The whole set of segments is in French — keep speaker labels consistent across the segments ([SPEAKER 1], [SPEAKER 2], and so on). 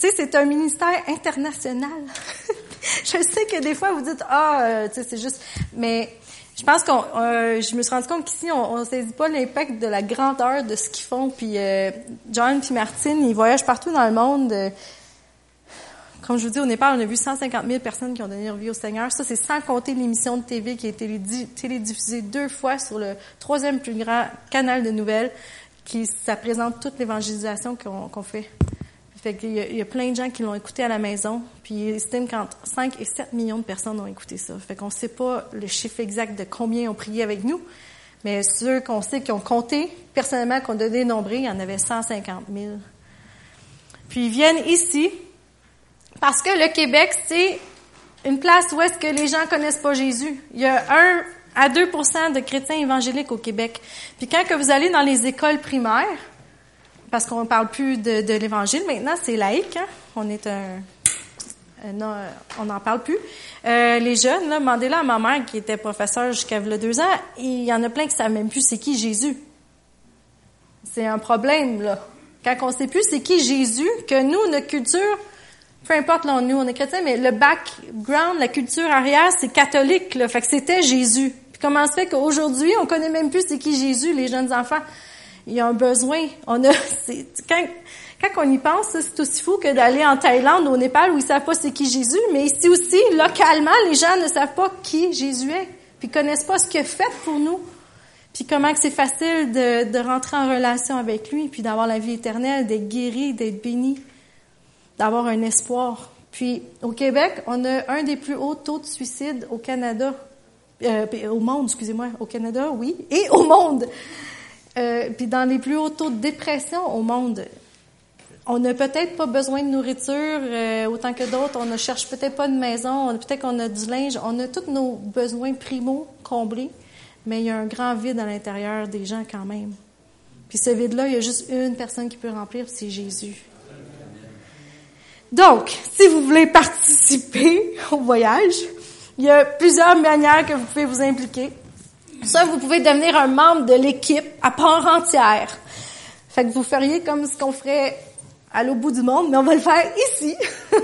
[SPEAKER 1] C'est un ministère international. je sais que des fois vous dites ah, euh, c'est juste, mais je pense qu'on, euh, je me suis rendu compte qu'ici on, on saisit pas l'impact de la grandeur de ce qu'ils font. Puis euh, John puis Martine, ils voyagent partout dans le monde. comme je vous dis, au Népal, on a vu 150 000 personnes qui ont donné leur vie au Seigneur. Ça, c'est sans compter l'émission de TV qui a été télédiffusée deux fois sur le troisième plus grand canal de nouvelles, qui ça présente toute l'évangélisation qu'on fait. Fait qu'il y, y a plein de gens qui l'ont écouté à la maison, puis ils estiment qu'entre 5 et 7 millions de personnes ont écouté ça. Fait qu'on ne sait pas le chiffre exact de combien ont prié avec nous, mais ceux qu'on sait qui ont compté, personnellement, qu'on a dénombré, il y en avait 150 000. Puis ils viennent ici, parce que le Québec, c'est une place où est-ce que les gens connaissent pas Jésus. Il y a un à 2% de chrétiens évangéliques au Québec. Puis quand que vous allez dans les écoles primaires, parce qu'on ne parle plus de, l'Évangile. Maintenant, c'est laïque. Hein? On est un, non, on n'en parle plus. Euh, les jeunes, là, demandez-le à ma mère qui était professeure jusqu'à deux ans, il y en a plein qui ne savent même plus c'est qui Jésus. C'est un problème, là. Quand on ne sait plus c'est qui Jésus, que nous, notre culture, peu importe, là, nous, on est chrétiens, mais le background, la culture arrière, c'est catholique, là. Fait que c'était Jésus. Puis comment se fait qu'aujourd'hui, on connaît même plus c'est qui Jésus, les jeunes enfants? Il y a un besoin. On a, quand, quand on y pense, c'est aussi fou que d'aller en Thaïlande, au Népal, où ils savent pas c'est qui Jésus, mais ici aussi, localement, les gens ne savent pas qui Jésus est, puis connaissent pas ce qu'il a fait pour nous, puis comment c'est facile de, de rentrer en relation avec lui, puis d'avoir la vie éternelle, d'être guéri, d'être béni, d'avoir un espoir. Puis au Québec, on a un des plus hauts taux de suicide au Canada, euh, au monde, excusez-moi, au Canada, oui, et au monde. Euh, puis dans les plus hauts taux de dépression au monde, on n'a peut-être pas besoin de nourriture euh, autant que d'autres. On ne cherche peut-être pas de maison. Peut-être qu'on a du linge. On a tous nos besoins primaux comblés, mais il y a un grand vide à l'intérieur des gens quand même. Puis ce vide-là, il y a juste une personne qui peut remplir, c'est Jésus. Donc, si vous voulez participer au voyage, il y a plusieurs manières que vous pouvez vous impliquer. Ça, vous pouvez devenir un membre de l'équipe à part entière. Fait que vous feriez comme ce qu'on ferait à l'au bout du monde, mais on va le faire ici.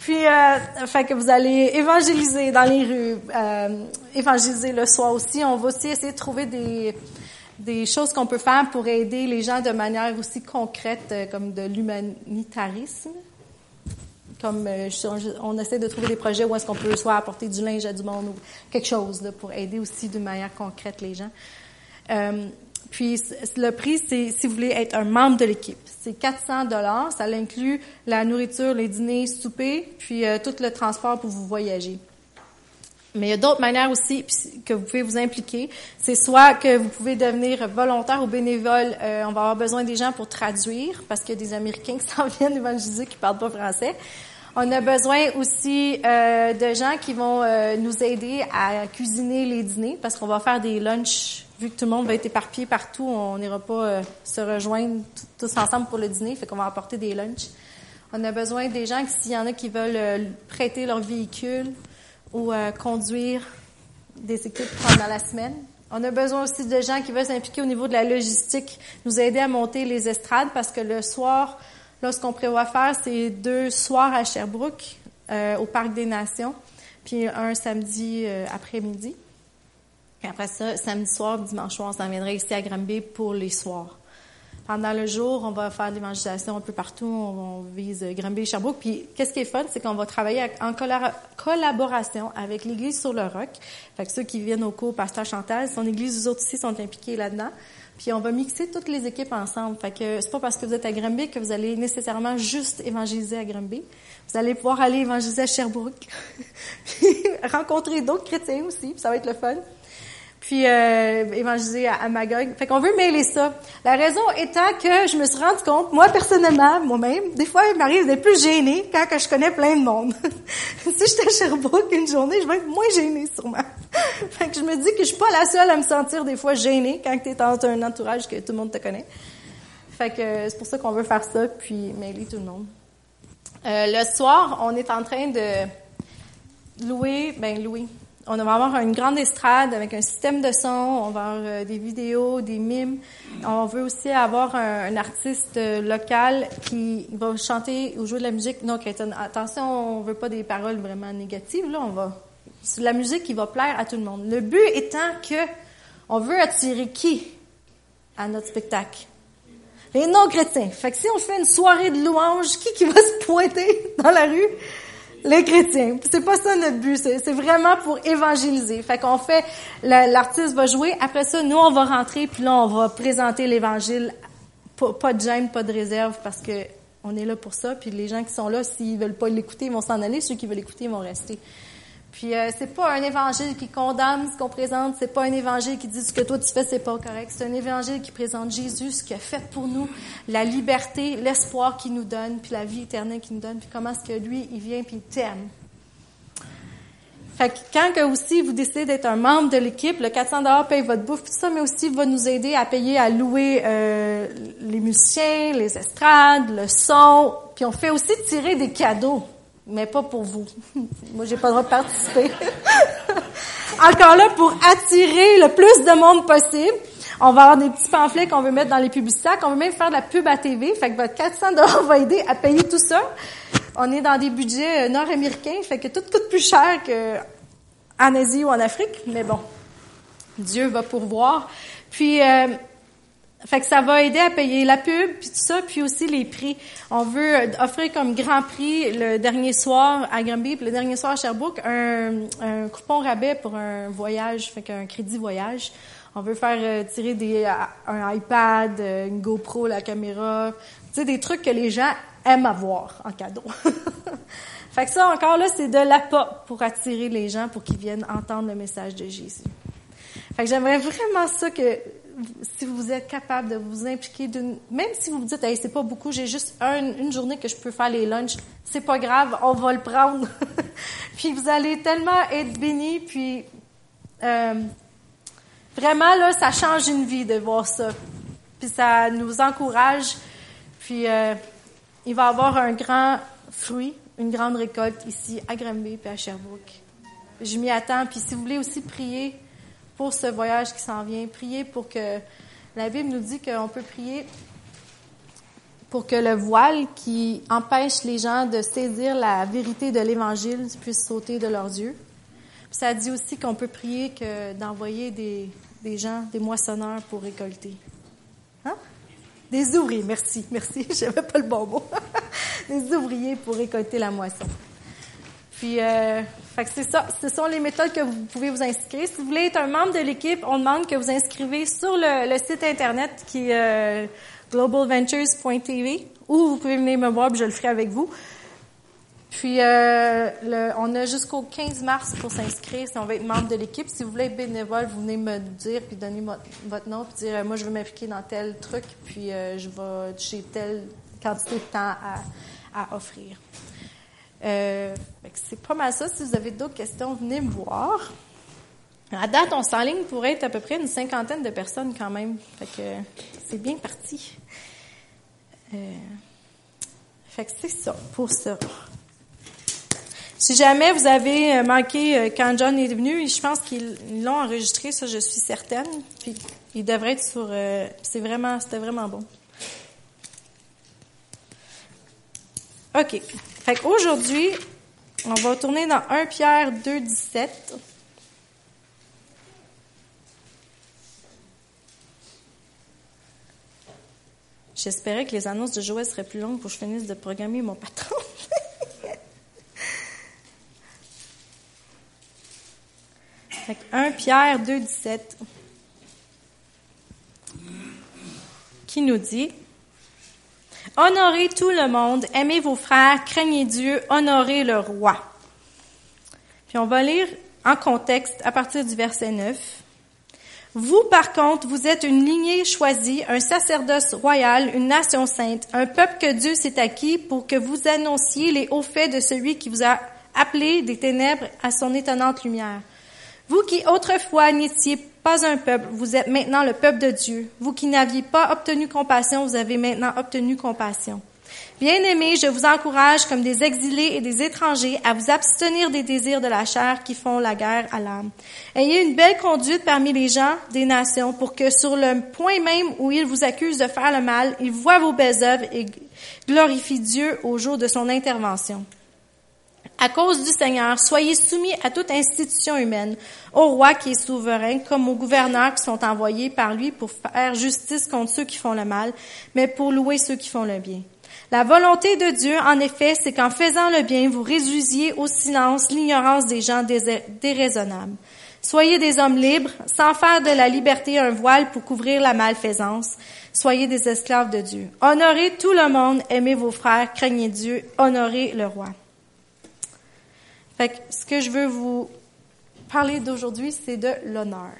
[SPEAKER 1] Puis, euh, fait que vous allez évangéliser dans les rues, euh, évangéliser le soir aussi. On va aussi essayer de trouver des, des choses qu'on peut faire pour aider les gens de manière aussi concrète, euh, comme de l'humanitarisme comme euh, on essaie de trouver des projets où est-ce qu'on peut soit apporter du linge à du monde ou quelque chose là, pour aider aussi d'une manière concrète les gens. Euh, puis le prix, c'est si vous voulez être un membre de l'équipe, c'est 400 dollars. Ça inclut la nourriture, les dîners, souper, puis euh, tout le transport pour vous voyager. Mais il y a d'autres manières aussi que vous pouvez vous impliquer. C'est soit que vous pouvez devenir volontaire ou bénévole. on va avoir besoin des gens pour traduire parce qu'il y a des Américains qui s'en viennent évangéliser qui parlent pas français. On a besoin aussi euh, de gens qui vont euh, nous aider à cuisiner les dîners parce qu'on va faire des lunchs. Vu que tout le monde va être éparpillé partout, on n'ira pas euh, se rejoindre tous ensemble pour le dîner, fait qu'on va apporter des lunchs. On a besoin des gens, s'il y en a qui veulent prêter leur véhicule ou conduire des équipes pendant la semaine. On a besoin aussi de gens qui veulent s'impliquer au niveau de la logistique, nous aider à monter les estrades parce que le soir, Là, ce qu'on prévoit faire, c'est deux soirs à Sherbrooke, euh, au Parc des Nations, puis un samedi euh, après-midi. Après ça, samedi soir, dimanche soir, on s'en viendrait ici à Granby pour les soirs. Pendant le jour, on va faire de l'évangélisation un peu partout. On, vise Granby et Sherbrooke. Puis, qu'est-ce qui est fun, c'est qu'on va travailler en collaboration avec l'Église sur le Roc. Fait que ceux qui viennent au cours Pasteur Chantal, son Église, les autres aussi sont impliqués là-dedans. Puis on va mixer toutes les équipes ensemble. Fait que c'est pas parce que vous êtes à Granby que vous allez nécessairement juste évangéliser à Granby. Vous allez pouvoir aller évangéliser à Sherbrooke, rencontrer d'autres chrétiens aussi, puis ça va être le fun puis euh, évangéliser à, Magog. Fait qu'on veut mêler ça. La raison étant que je me suis rendu compte, moi personnellement, moi-même, des fois il m'arrive d'être plus gênée quand que je connais plein de monde. si j'étais à Sherbrooke une journée, je vais être moins gênée sûrement. fait que je me dis que je suis pas la seule à me sentir des fois gênée quand tu es dans un entourage que tout le monde te connaît. Fait que c'est pour ça qu'on veut faire ça, puis mêler tout le monde. Euh, le soir, on est en train de louer, ben louer, On va avoir une grande estrade avec un système de son, on va avoir euh, des vidéos, des mimes. On veut aussi avoir un, artiste euh, local qui va chanter ou jouer de la musique non. Attention, on veut pas des paroles vraiment négatives, là, on va... C'est la musique qui va plaire à tout le monde. Le but étant que on veut attirer qui à notre spectacle? Les non-chrétiens. Fait que si on fait une soirée de louanges, qui qui va se pointer dans la rue? Les chrétiens. C'est pas ça notre but. C'est vraiment pour évangéliser. Fait qu'on fait, l'artiste va jouer. Après ça, nous, on va rentrer, puis là, on va présenter l'évangile. Pas, de gêne, pas de réserve, parce que on est là pour ça. Puis les gens qui sont là, s'ils veulent pas l'écouter, ils vont s'en aller. Ceux qui veulent l'écouter, ils vont rester. Puis euh, c'est pas un évangile qui condamne ce qu'on présente, c'est pas un évangile qui dit ce que toi tu fais c'est pas correct, c'est un évangile qui présente Jésus, ce qu'il a fait pour nous, la liberté, l'espoir qu'il nous donne, puis la vie éternelle qu'il nous donne, puis comment est-ce que lui il vient puis il t'aime. Fait que quand que aussi vous décidez d'être un membre de l'équipe, le 400 dollars paye votre bouffe, tout ça, mais aussi va nous aider à payer, à louer euh, les musiciens, les estrades, le son, puis on fait aussi tirer des cadeaux mais pas pour vous. Moi, j'ai pas le droit de participer. Encore là, pour attirer le plus de monde possible, on va avoir des petits pamphlets qu'on veut mettre dans les publicités, qu'on veut même faire de la pub à TV. Fait que votre 400 dollars va aider à payer tout ça. On est dans des budgets euh, nord-américains, fait que tout coûte plus cher qu'en Asie ou en Afrique. Mais bon, Dieu va pourvoir. Puis, euh, fait que ça va aider à payer la pub, puis tout ça, puis aussi les prix. On veut offrir comme grand prix le dernier soir à Granby, puis le dernier soir à Sherbrooke, un, coupon rabais pour un voyage, fait qu'un crédit voyage. On veut faire euh, tirer des, un iPad, euh, une GoPro, la caméra, tu sais, des trucs que les gens aiment avoir en cadeau. fait que ça, encore là, c'est de l'appât pour attirer les gens pour qu'ils viennent entendre le message de Jésus. Fait que j'aimerais vraiment ça que si vous êtes capable de vous impliquer d'une, même si vous vous dites, hey, c'est pas beaucoup, j'ai juste une journée que je peux faire les lunchs, c'est pas grave, on va le prendre. puis vous allez tellement être bénis, puis euh, vraiment là, ça change une vie de voir ça. Puis ça nous encourage. Puis euh, il va avoir un grand fruit, une grande récolte ici à Granby puis à Sherbrooke. Je m'y attends. Puis si vous voulez aussi prier pour ce voyage qui s'en vient. Priez pour que la Bible nous dit qu'on peut prier pour que le voile qui empêche les gens de saisir la vérité de l'Évangile puisse sauter de leurs yeux. ça dit aussi qu'on peut prier que d'envoyer des, des gens, des moissonneurs pour récolter. Hein? Des ouvriers, merci, merci, je n'avais pas le bon mot. des ouvriers pour récolter la moisson. Puis, euh, fait que c'est ça. Ce sont les méthodes que vous pouvez vous inscrire. Si vous voulez être un membre de l'équipe, on demande que vous inscrivez sur le, site internet qui est euh, globalventures.tv ou vous pouvez venir me voir, puis je le ferai avec vous. Puis, euh, on a jusqu'au 15 mars pour s'inscrire si on veut être membre de l'équipe. Si vous voulez être bénévole, vous venez me dire, puis donner votre, nom, puis dire, moi, je veux m'impliquer dans tel truc, puis je vais, j'ai telle quantité de temps à offrir. Euh, c'est pas mal ça. Si vous avez d'autres questions, venez me voir. À date, on s'enligne pour être à peu près une cinquantaine de personnes quand même. Fait que c'est bien parti. Euh, fait que c'est ça, pour ça. Si jamais vous avez euh, manqué quand John est venu, je pense qu'ils l'ont enregistré, ça je suis certaine. Puis il devrait être sur. c'est vraiment, c'était vraiment bon. OK. Fait qu'aujourd'hui, on va tourner dans 1 Pierre 2, 17. J'espérais que les annonces de Joël seraient plus longues pour que je finisse de programmer mon patron. fait 1 Pierre 2, 17 qui nous dit Honorez tout le monde, aimez vos frères, craignez Dieu, honorez le roi. Puis on va lire en contexte à partir du verset 9. Vous, par contre, vous êtes une lignée choisie, un sacerdoce royal, une nation sainte, un peuple que Dieu s'est acquis pour que vous annonciez les hauts faits de celui qui vous a appelé des ténèbres à son étonnante lumière. Vous qui autrefois n'étiez pas un peuple, vous êtes maintenant le peuple de Dieu. Vous qui n'aviez pas obtenu compassion, vous avez maintenant obtenu compassion. Bien-aimés, je vous encourage, comme des exilés et des étrangers, à vous abstenir des désirs de la chair qui font la guerre à l'âme. Ayez une belle conduite parmi les gens des nations, pour que sur le point même où ils vous accusent de faire le mal, ils voient vos belles œuvres et glorifient Dieu au jour de son intervention. À cause du Seigneur, soyez soumis à toute institution humaine, au roi qui est souverain, comme aux gouverneurs qui sont envoyés par lui pour faire justice contre ceux qui font le mal, mais pour louer ceux qui font le bien. La volonté de Dieu, en effet, c'est qu'en faisant le bien, vous réduisiez au silence l'ignorance des gens déraisonnables. Soyez des hommes libres, sans faire de la liberté un voile pour couvrir la malfaisance. Soyez des esclaves de Dieu. Honorez tout le monde, aimez vos frères, craignez Dieu, honorez le roi. Ce que je veux vous parler d'aujourd'hui, c'est de l'honneur.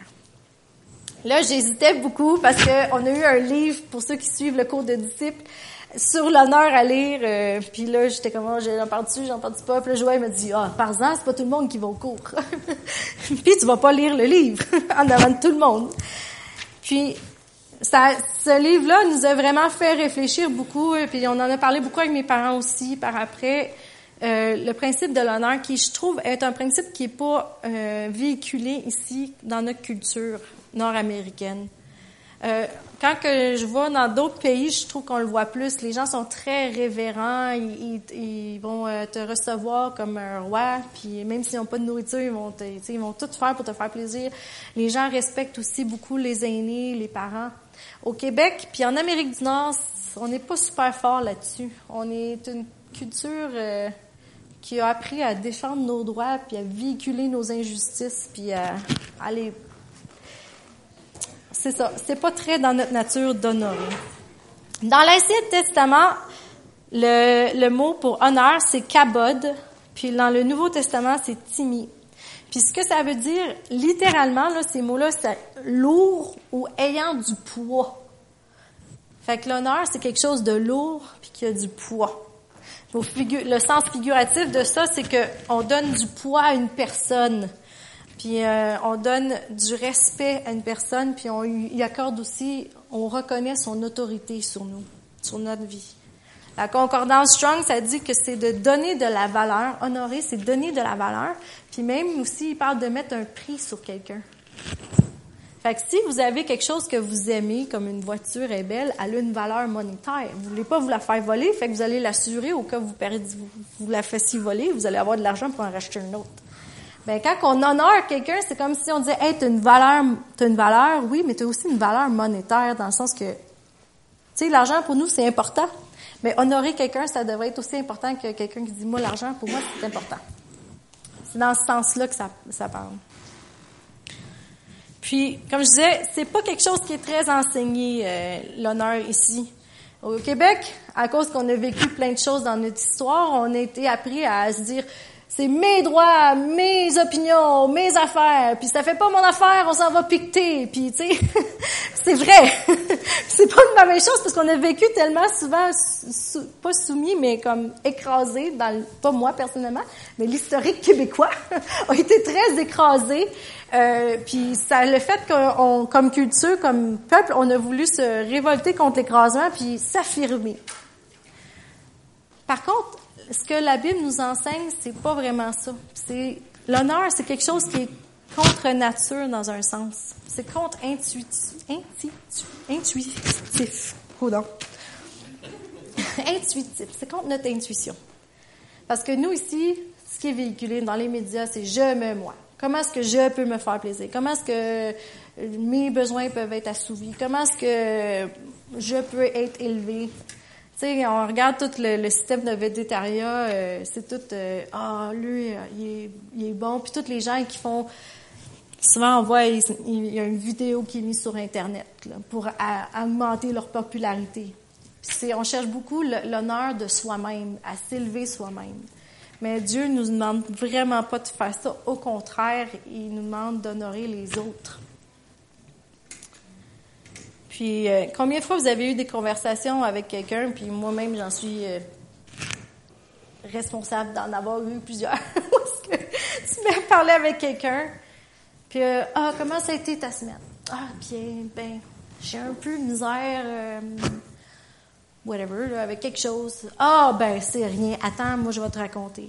[SPEAKER 1] Là, j'hésitais beaucoup parce qu'on a eu un livre, pour ceux qui suivent le cours de disciples, sur l'honneur à lire. Euh, puis là, j'étais comme, oh, j'en parle dessus, j'en parle pas? Puis là, Joël me dit, ah, par exemple, c'est pas tout le monde qui va au cours. puis tu vas pas lire le livre en avant de tout le monde. Puis, ce livre-là nous a vraiment fait réfléchir beaucoup. Et puis on en a parlé beaucoup avec mes parents aussi par après. Euh, le principe de l'honneur, qui je trouve est un principe qui est pas euh, véhiculé ici dans notre culture nord-américaine. Euh, quand que je vois dans d'autres pays, je trouve qu'on le voit plus. Les gens sont très révérents, ils, ils, vont euh, te recevoir comme un roi, puis même s'ils n'ont pas de nourriture, ils vont, te, ils vont tout faire pour te faire plaisir. Les gens respectent aussi beaucoup les aînés, les parents. Au Québec, puis en Amérique du Nord, on n'est pas super fort là-dessus. On est une culture euh, qui a appris à défendre nos droits, puis à véhiculer nos injustices, puis à aller. C'est ça. C'est pas très dans notre nature d'honorer. Dans l'Ancien Testament, le, mot pour honneur, c'est kabod, puis dans le Nouveau Testament, c'est timi. Puis ce que ça veut dire, littéralement, là, ces mots-là, c'est lourd ou ayant du poids. Fait que l'honneur, c'est quelque chose de lourd puis qui a du poids le sens figuratif de ça, c'est que on donne du poids à une personne, puis euh, on donne du respect à une personne, puis on y accorde aussi, on reconnaît son autorité sur nous, sur notre vie. La concordance Strong, ça dit que c'est de donner de la valeur. Honorer, c'est donner de la valeur. Puis même aussi, il parle de mettre un prix sur quelqu'un. Fait que si vous avez quelque chose que vous aimez, comme une voiture est belle, elle a une valeur monétaire. Vous voulez pas vous la faire voler, fait que vous allez l'assurer au cas où vous, perdez, vous, vous la fassiez voler, vous allez avoir de l'argent pour en racheter une autre. Ben, quand on honore quelqu'un, c'est comme si on disait, hey, t'as une valeur, t'as une valeur, oui, mais t'as aussi une valeur monétaire dans le sens que, tu sais, l'argent pour nous, c'est important. Mais honorer quelqu'un, ça devrait être aussi important que quelqu'un qui dit, moi, l'argent, pour moi, c'est important. C'est dans ce sens-là que ça, ça parle. Puis, comme je disais, c'est pas quelque chose qui est très enseigné, euh, l'honneur ici. Au Québec, à cause qu'on a vécu plein de choses dans notre histoire, on a été appris à se dire, c'est mes droits, mes opinions, mes affaires. Puis ça fait pas mon affaire, on s'en va piqueter. Puis tu sais, c'est vrai. c'est pas une mauvaise chose parce qu'on a vécu tellement souvent, pas soumis, mais comme écrasé dans, pas moi personnellement, mais l'historique québécois a été très écrasé. Euh, puis ça, le fait qu'on, comme culture, comme peuple, on a voulu se révolter contre l'écrasement puis s'affirmer. Par contre, ce que la Bible nous enseigne, c'est pas vraiment ça. C'est l'honneur, c'est quelque chose qui est contre nature dans un sens. C'est contre intuitif. Intuitif. intuitif. C'est contre notre intuition. Parce que nous ici, ce qui est véhiculé dans les médias, c'est je me moi. Comment est-ce que je peux me faire plaisir? Comment est-ce que mes besoins peuvent être assouvis? Comment est-ce que je peux être élevé? on regarde tout le, système de végétariat, euh, c'est tout, euh, ah, lui, il est, bon. Puis tous les gens qui font, souvent on voit, il, y a une vidéo qui est mise sur Internet pour augmenter leur popularité. c'est, on cherche beaucoup l'honneur de soi-même, à s'élever soi-même. Mais Dieu nous demande vraiment pas de faire ça. Au contraire, il nous demande d'honorer les autres. Puis, euh, combien de fois vous avez eu des conversations avec quelqu'un, puis moi-même, j'en suis euh, responsable d'en avoir eu plusieurs? Tu m'as parlé avec quelqu'un, puis, euh, ah, comment ça a été ta semaine? Ah, bien, ben, j'ai un peu de misère. Whatever, avec quelque chose. Ah, ben, c'est rien. Attends, moi, je vais te raconter.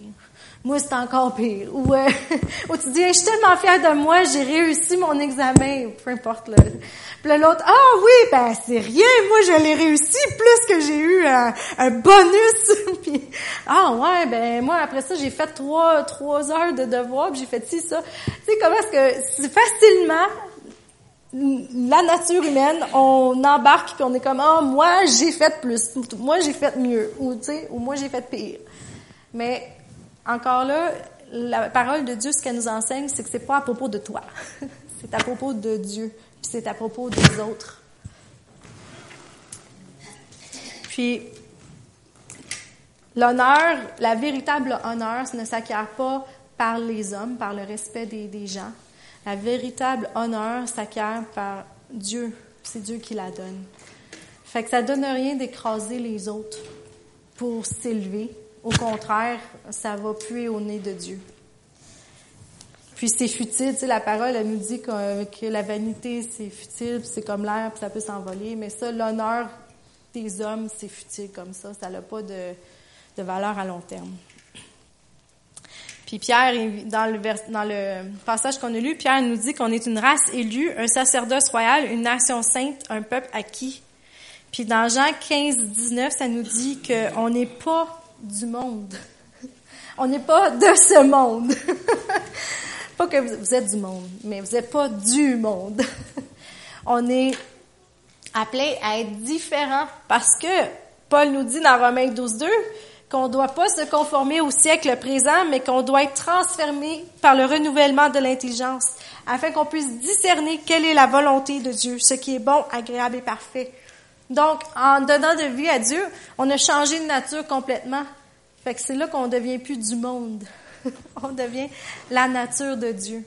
[SPEAKER 1] Moi, c'est encore pire. Ou, euh, ou tu dis, je suis tellement fière de moi, j'ai réussi mon examen, peu importe. Là. Puis l'autre, ah oui, ben c'est rien, moi je l'ai réussi plus que j'ai eu un, bonus. puis, ah ouais, ben moi après ça j'ai fait trois trois heures de devoir, puis j'ai fait ci ça. Tu sais comment est-ce que facilement la nature humaine, on embarque puis on est comme ah moi j'ai fait plus, moi j'ai fait mieux ou tu sais ou moi j'ai fait pire. Mais encore là, la parole de Dieu ce qu'elle nous enseigne, c'est que c'est pas à propos de toi. c'est à propos de Dieu, puis c'est à propos des autres. Puis l'honneur, la véritable honneur, ne s'acquiert pas par les hommes, par le respect des, des gens, la véritable honneur s'acquiert par Dieu. C'est Dieu qui la donne. Fait que ça donne rien d'écraser les autres pour s'élever. Au contraire, ça va puer au nez de Dieu. Puis c'est futile, tu sais, la parole, elle nous dit que, la vanité, c'est futile, c'est comme l'air, puis ça peut s'envoler. Mais ça, l'honneur des hommes, c'est futile comme ça. Ça n'a pas de, de valeur à long terme. Puis Pierre, dans le, passage qu'on a lu, Pierre nous dit qu'on est une race élue, un sacerdoce royal, une nation sainte, un peuple acquis. Puis dans Jean 15, 19, ça nous dit qu'on n'est pas du monde. On n'est pas de ce monde. pas que vous êtes du monde, mais vous n'êtes pas du monde. On est appelé à être différent parce que Paul nous dit dans Romains 12, 2, qu'on ne doit pas se conformer au siècle présent, mais qu'on doit être transformé par le renouvellement de l'intelligence, afin qu'on puisse discerner quelle est la volonté de Dieu, ce qui est bon, agréable et parfait. Donc, en donnant de vie à Dieu, on a changé de nature complètement. Fait que c'est là qu'on devient plus du monde. on devient la nature de Dieu.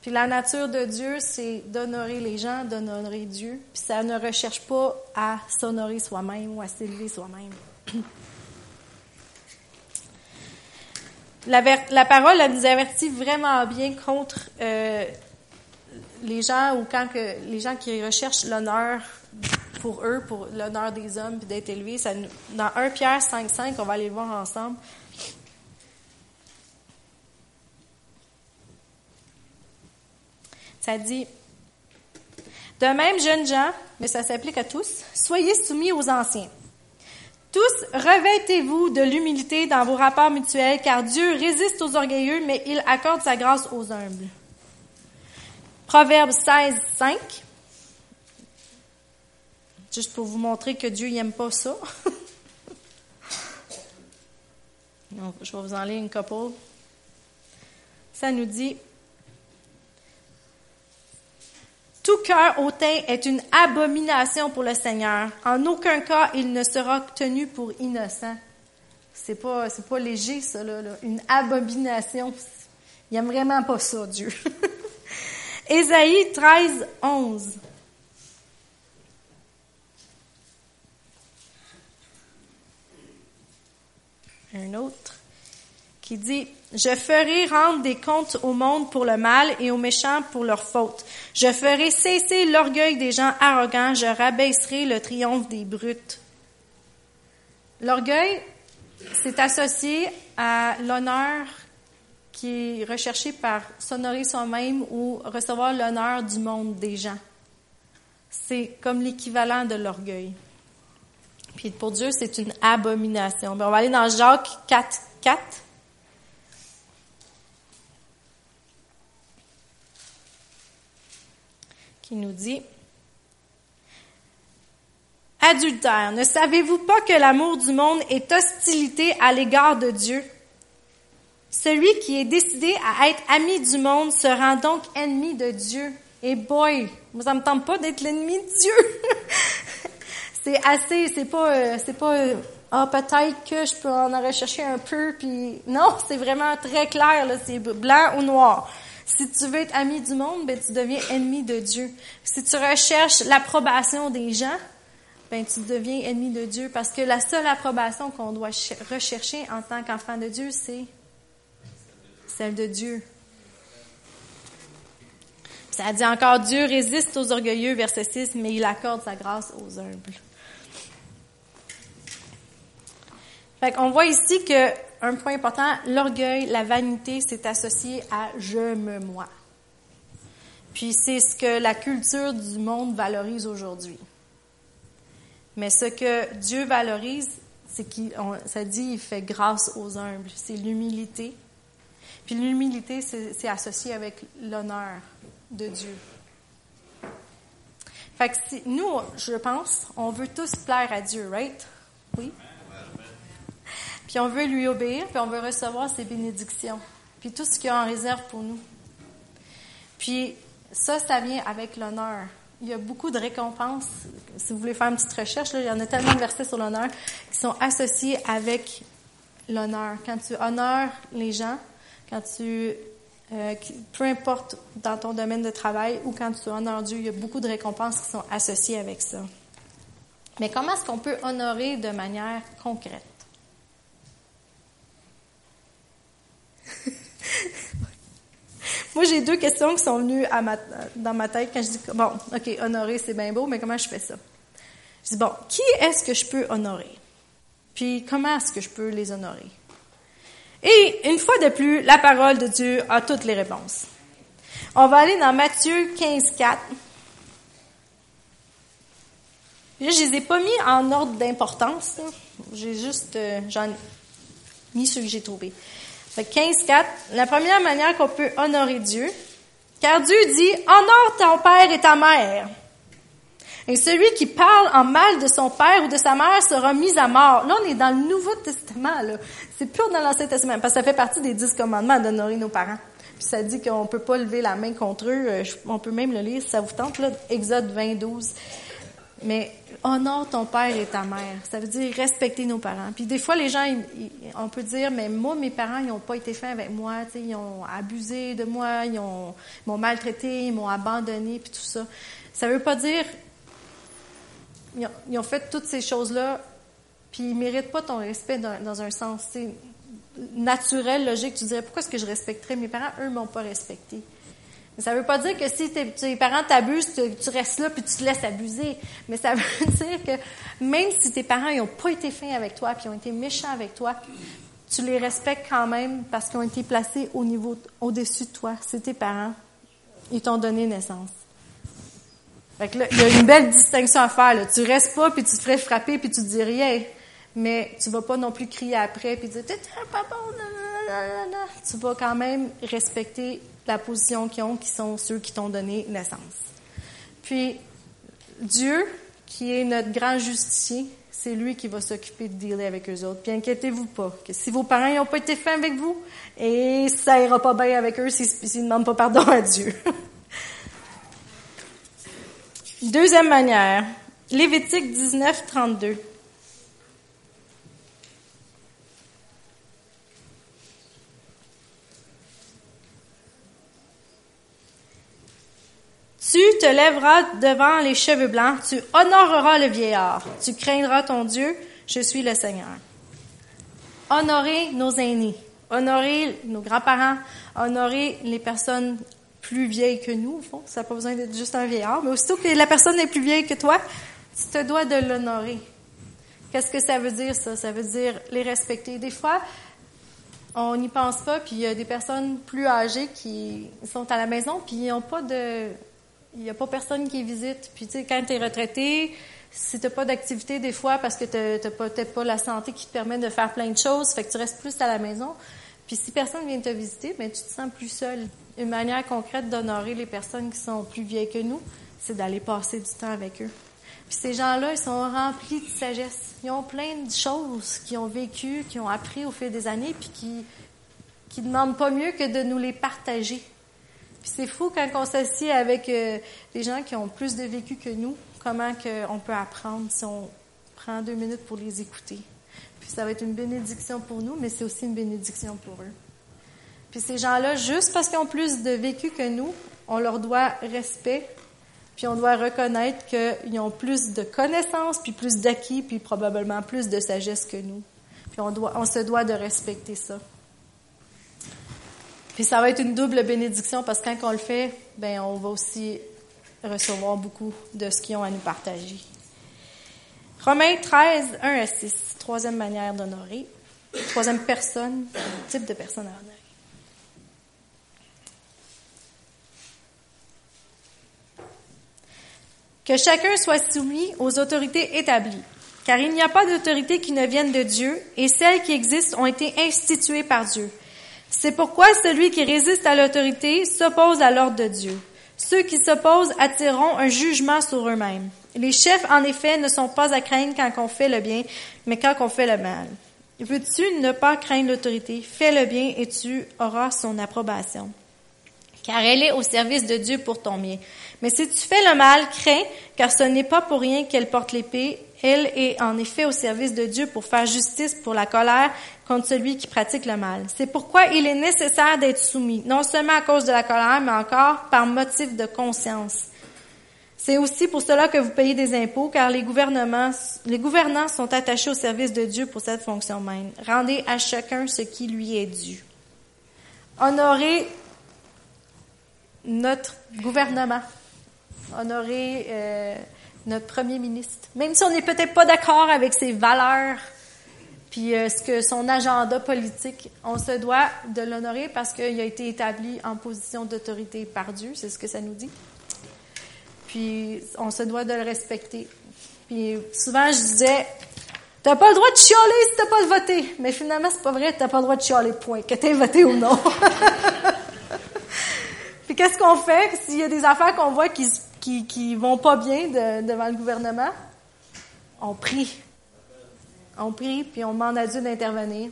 [SPEAKER 1] Puis la nature de Dieu, c'est d'honorer les gens, d'honorer Dieu. Puis ça ne recherche pas à s'honorer soi-même ou à s'élever soi-même. La, parole, elle nous avertit vraiment bien contre euh, les gens ou quand que les gens qui recherchent l'honneur pour eux, pour l'honneur des hommes, puis d'être élevés. Dans 1 Pierre 5, 5, on va aller le voir ensemble. Ça dit, de même, jeunes gens, mais ça s'applique à tous, soyez soumis aux anciens. Tous, revêtez-vous de l'humilité dans vos rapports mutuels, car Dieu résiste aux orgueilleux, mais il accorde sa grâce aux humbles. Proverbe 16, 5. Juste pour vous montrer que Dieu n'aime pas ça. je vais vous en lire une couple. Ça nous dit, Tout cœur hautain est une abomination pour le Seigneur. En aucun cas il ne sera tenu pour innocent. C'est pas, pas léger ça là, Une abomination. Il aime vraiment pas ça, Dieu. Ésaïe 13, 11. Un autre qui dit Je ferai rendre des comptes au monde pour le mal et aux méchants pour leurs fautes. Je ferai cesser l'orgueil des gens arrogants, je rabaisserai le triomphe des brutes. L'orgueil, c'est associé à l'honneur qui est recherché par s'honorer soi-même ou recevoir l'honneur du monde des gens. C'est comme l'équivalent de l'orgueil. Puis pour Dieu, c'est une abomination. Ben, on va aller dans Jacques 4, 4. Qui nous dit Adultère, ne savez-vous pas que l'amour du monde est hostilité à l'égard de Dieu? Celui qui est décidé à être ami du monde se rend donc ennemi de Dieu. Et boy, ça me tente pas d'être l'ennemi de Dieu. c'est assez, c'est pas, euh, c'est pas, euh, ah peut-être que je peux en rechercher un peu, puis non, c'est vraiment très clair là, c'est blanc ou noir. Si tu veux être ami du monde, ben, tu deviens ennemi de Dieu. Si tu recherches l'approbation des gens, ben, tu deviens ennemi de Dieu parce que la seule approbation qu'on doit rechercher en tant qu'enfant de Dieu, c'est celle de Dieu. Ça dit encore, Dieu résiste aux orgueilleux, verset 6, mais il accorde sa grâce aux humbles. Fait qu'on voit ici que un point important, l'orgueil, la vanité, c'est associé à je me moi. Puis c'est ce que la culture du monde valorise aujourd'hui. Mais ce que Dieu valorise, c'est qu'il, ça dit, il fait grâce aux humbles. C'est l'humilité. Puis l'humilité, c'est, associé avec l'honneur de Dieu. Fait que si, nous, je pense, on veut tous plaire à Dieu, right? Oui? Puis on veut lui obéir, puis on veut recevoir ses bénédictions, puis tout ce qu'il a en réserve pour nous. Puis ça, ça vient avec l'honneur. Il y a beaucoup de récompenses. Si vous voulez faire une petite recherche, il y en a tellement de versets sur l'honneur qui sont associés avec l'honneur. Quand tu honores les gens, quand tu, euh, peu importe dans ton domaine de travail ou quand tu honores Dieu, il y a beaucoup de récompenses qui sont associées avec ça. Mais comment est-ce qu'on peut honorer de manière concrète? Moi, j'ai deux questions qui sont venues dans ma tête quand je dis, bon, OK, honorer, c'est bien beau, mais comment je fais ça? Je dis, bon, qui est-ce que je peux honorer? Puis, comment est-ce que je peux les honorer? Et, une fois de plus, la parole de Dieu a toutes les réponses. On va aller dans Matthieu 15, 4. je les ai pas mis en ordre d'importance. J'ai juste, euh, mis ceux que j'ai trouvés. 15, 4. La première manière qu'on peut honorer Dieu, car Dieu dit, honore ton père et ta mère. Et celui qui parle en mal de son père ou de sa mère sera mis à mort. Là, on est dans le Nouveau Testament, là. C'est plus dans l'Ancien Testament, parce que ça fait partie des dix commandements d'honorer nos parents. Puis ça dit qu'on peut pas lever la main contre eux. Euh, on peut même le lire ça vous tente, là. Exode 20, 12. Mais honore ton père et ta mère. Ça veut dire respecter nos parents. Puis des fois, les gens, on peut dire, mais moi, mes parents, ils n'ont pas été fins avec moi. Ils ont abusé de moi, ils m'ont maltraité, ils m'ont abandonné, puis tout ça. Ça veut pas dire, ils ont, fait toutes ces choses-là, puis ils méritent pas ton respect dans, dans un sens naturel, logique. Tu dirais, pourquoi est-ce que je respecterais mes parents? Eux m'ont pas respecté. Ça ne veut pas dire que si tes, parents t'abusent, tu, restes là puis tu te laisses abuser. Mais ça veut dire que même si tes parents n'ont pas été fins avec toi puis ont été méchants avec toi, tu les respectes quand même parce qu'ils ont été placés au niveau, au-dessus de toi. C'est tes parents. Ils t'ont donné naissance. Fait que là, il y a une belle distinction à faire. Là. Tu restes pas puis tu te ferais frapper puis tu dis rien. Mais tu vas pas non plus crier après puis dire t'es pas bon. Tu vas quand même respecter la position qu'ils ont, qui sont ceux qui t'ont donné naissance. Puis, Dieu, qui est notre grand justicier, c'est lui qui va s'occuper de dealer avec eux autres. Puis inquiétez-vous pas, que si vos parents n'ont pas été faits avec vous, et ça ira pas bien avec eux s'ils ne demandent pas pardon à Dieu. Deuxième manière, Lévitique 19, 32. Tu te lèveras devant les cheveux blancs, tu honoreras le vieillard, tu craindras ton Dieu, je suis le Seigneur. Honorer nos aînés, honorer nos grands-parents, honorer les personnes plus vieilles que nous, ça n'a pas besoin d'être juste un vieillard, mais aussitôt que la personne est plus vieille que toi, tu te dois de l'honorer. Qu'est-ce que ça veut dire, ça? Ça veut dire les respecter. Des fois, on n'y pense pas, puis il y a des personnes plus âgées qui sont à la maison, puis ils n'ont pas de il n'y a pas personne qui visite. Puis, tu sais, quand tu es retraité, si tu pas d'activité des fois parce que tu n'as peut-être pas la santé qui te permet de faire plein de choses, fait que tu restes plus à la maison. Puis si personne vient te visiter, ben tu te sens plus seul. Une manière concrète d'honorer les personnes qui sont plus vieilles que nous, c'est d'aller passer du temps avec eux. Puis ces gens-là, ils sont remplis de sagesse. Ils ont plein de choses qu'ils ont vécues, qu'ils ont appris au fil des années, puis qui qui demandent pas mieux que de nous les partager. Puis c'est fou quand on s'assied avec euh, des gens qui ont plus de vécu que nous, comment on peut apprendre si on prend deux minutes pour les écouter. Puis ça va être une bénédiction pour nous, mais c'est aussi une bénédiction pour eux. Puis ces gens-là, juste parce qu'ils ont plus de vécu que nous, on leur doit respect, puis on doit reconnaître qu'ils ont plus de connaissances, puis plus d'acquis, puis probablement plus de sagesse que nous. Puis on, doit, on se doit de respecter ça. Puis ça va être une double bénédiction parce que quand on le fait, ben on va aussi recevoir beaucoup de ce qu'ils ont à nous partager. Romains 13, 1 à 6, troisième manière d'honorer. troisième personne, type de personne à honorer. Que chacun soit soumis aux autorités établies, car il n'y a pas d'autorité qui ne vienne de Dieu, et celles qui existent ont été instituées par Dieu. C'est pourquoi celui qui résiste à l'autorité s'oppose à l'ordre de Dieu. Ceux qui s'opposent attireront un jugement sur eux-mêmes. Les chefs, en effet, ne sont pas à craindre quand on fait le bien, mais quand on fait le mal. Veux-tu ne pas craindre l'autorité? Fais le bien et tu auras son approbation. Car elle est au service de Dieu pour ton bien. Mais si tu fais le mal, crains, car ce n'est pas pour rien qu'elle porte l'épée. Elle est en effet au service de Dieu pour faire justice pour la colère contre celui qui pratique le mal. C'est pourquoi il est nécessaire d'être soumis, non seulement à cause de la colère, mais encore par motif de conscience. C'est aussi pour cela que vous payez des impôts, car les gouvernements, les gouvernants sont attachés au service de Dieu pour cette fonction même. Rendez à chacun ce qui lui est dû. Honorez notre gouvernement. Honorez euh, notre premier ministre. Même si on n'est peut-être pas d'accord avec ses valeurs, puis euh, ce que son agenda politique, on se doit de l'honorer parce qu'il a été établi en position d'autorité par Dieu, c'est ce que ça nous dit. Puis on se doit de le respecter. Puis souvent je disais, t'as pas le droit de chialer si t'as pas le voté. Mais finalement c'est pas vrai, t'as pas le droit de chialer, point. Que t'aies voté ou non. Puis qu'est-ce qu'on fait? S'il y a des affaires qu'on voit qui, qui, qui vont pas bien devant le gouvernement? On prie. On prie, puis on demande à Dieu d'intervenir.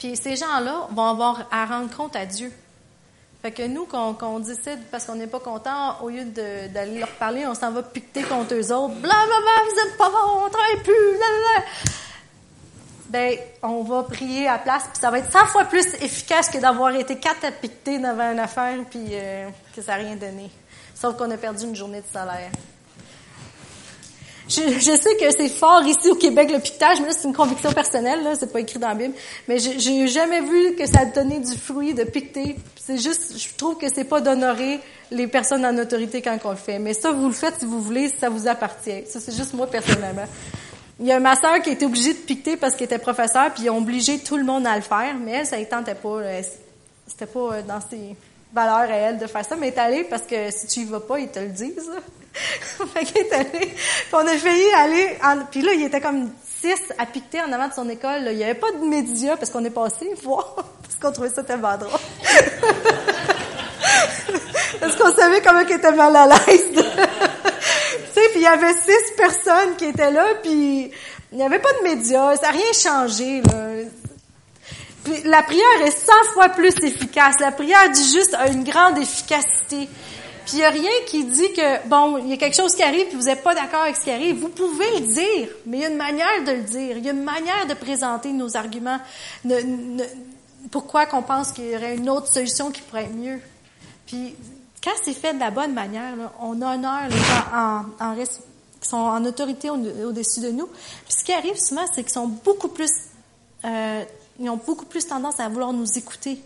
[SPEAKER 1] Puis ces gens-là vont avoir à rendre compte à Dieu. Fait que nous, qu'on décide, parce qu'on n'est pas content, au lieu d'aller leur parler, on s'en va piqueter contre eux autres. Blablabla, vous êtes pas bon, on travaille plus, blablabla. Ben, on va prier à place, puis ça va être 100 fois plus efficace que d'avoir été quatre à piqueter devant une affaire, puis euh, que ça n'a rien donné. Sauf qu'on a perdu une journée de salaire. Je, je, sais que c'est fort ici au Québec le piquetage, mais là c'est une conviction personnelle, là, c'est pas écrit dans la Bible. Mais j'ai jamais vu que ça donnait du fruit de piqueter. C'est juste, je trouve que c'est pas d'honorer les personnes en autorité quand on le fait. Mais ça, vous le faites si vous voulez, si ça vous appartient. Ça, c'est juste moi personnellement. Il y a ma sœur qui était obligée de piqueter parce qu'elle était professeure, puis ils ont obligé tout le monde à le faire, mais elle, ça ne tentait pas. C'était pas euh, dans ses valeurs à elle de faire ça, mais elle est allée parce que si tu y vas pas, ils te le disent. fait qu'elle est allée. On a failli aller. En... Puis là, il était comme six à piqueter en avant de son école. Il n'y avait pas de médias parce qu'on est passé voir parce qu'on trouvait ça tellement drôle. parce qu'on savait comment qu'elle était mal à l'aise. tu sais, puis il y avait six personnes qui étaient là, puis il n'y avait pas de médias. Ça n'a rien changé. Là. La prière est 100 fois plus efficace. La prière du juste a une grande efficacité. Puis il n'y a rien qui dit que, bon, il y a quelque chose qui arrive, puis vous n'êtes pas d'accord avec ce qui arrive. Vous pouvez le dire, mais il y a une manière de le dire. Il y a une manière de présenter nos arguments. pourquoi qu'on pense qu'il y aurait une autre solution qui pourrait être mieux? Puis quand c'est fait de la bonne manière, on honore les gens en, qui sont en autorité au-dessus de nous. Puis ce qui arrive souvent, c'est qu'ils sont beaucoup plus, euh, ils ont beaucoup plus tendance à vouloir nous écouter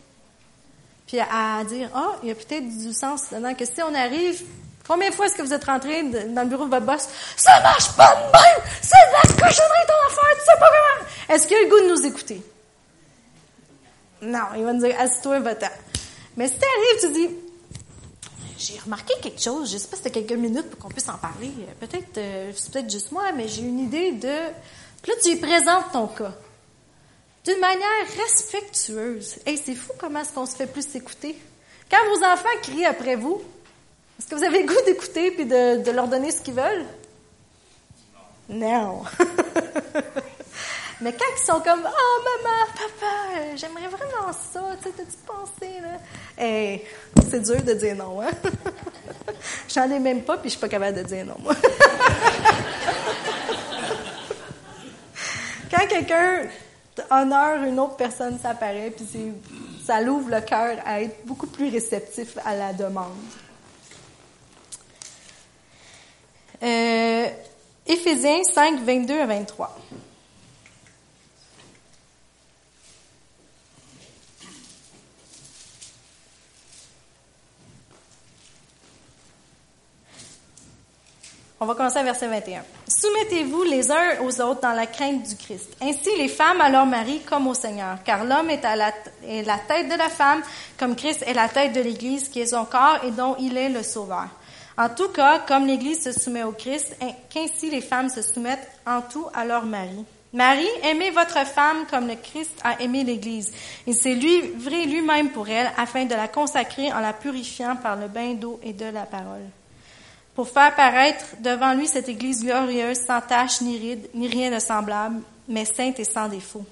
[SPEAKER 1] puis à dire, ah, oh, il y a peut-être du sens dedans, que si on arrive, combien de fois est-ce que vous êtes rentré dans le bureau de votre boss, ça marche pas de même, c'est de la cochonnerie ton affaire, tu sais pas comment. Est-ce qu'il a le goût de nous écouter? Non, il va nous dire, assis-toi, va-t'en. Mais si t'arrives, tu dis, j'ai remarqué quelque chose, je sais pas si c'était quelques minutes pour qu'on puisse en parler. Peut-être, euh, c'est peut-être juste moi, mais j'ai une idée de. Puis là, tu présentes ton cas d'une manière respectueuse. Et c'est fou comment est-ce qu'on se fait plus écouter. Quand vos enfants crient après vous, est-ce que vous avez le goût d'écouter puis de, leur donner ce qu'ils veulent? Non. Mais quand ils sont comme Oh maman, papa, j'aimerais vraiment ça, tu sais, t'as-tu pensé là? Eh, c'est dur de dire non, hein? J'en ai même pas, puis je suis pas capable de dire non, moi. quand quelqu'un honneur une autre personne, ça paraît, puis ça l'ouvre le cœur à être beaucoup plus réceptif à la demande. Euh, Éphésiens 5, 22 à 23. On va commencer à verset 21. Soumettez-vous les uns aux autres dans la crainte du Christ. Ainsi les femmes à leur mari comme au Seigneur, car l'homme est, à la, la tête de la femme, comme Christ est la tête de l'Église, qui est son corps et dont il est le Sauveur. En tout cas, comme l'Église se soumet au Christ, qu'ainsi les femmes se soumettent en tout à leur mari. Marie, aimez votre femme comme le Christ a aimé l'Église. Il s'est livré lui-même pour elle afin de la consacrer en la purifiant par le bain d'eau et de la parole. Pour faire paraître devant lui cette Église glorieuse, sans tache ni ride, ni rien de semblable, mais sainte et sans défaut.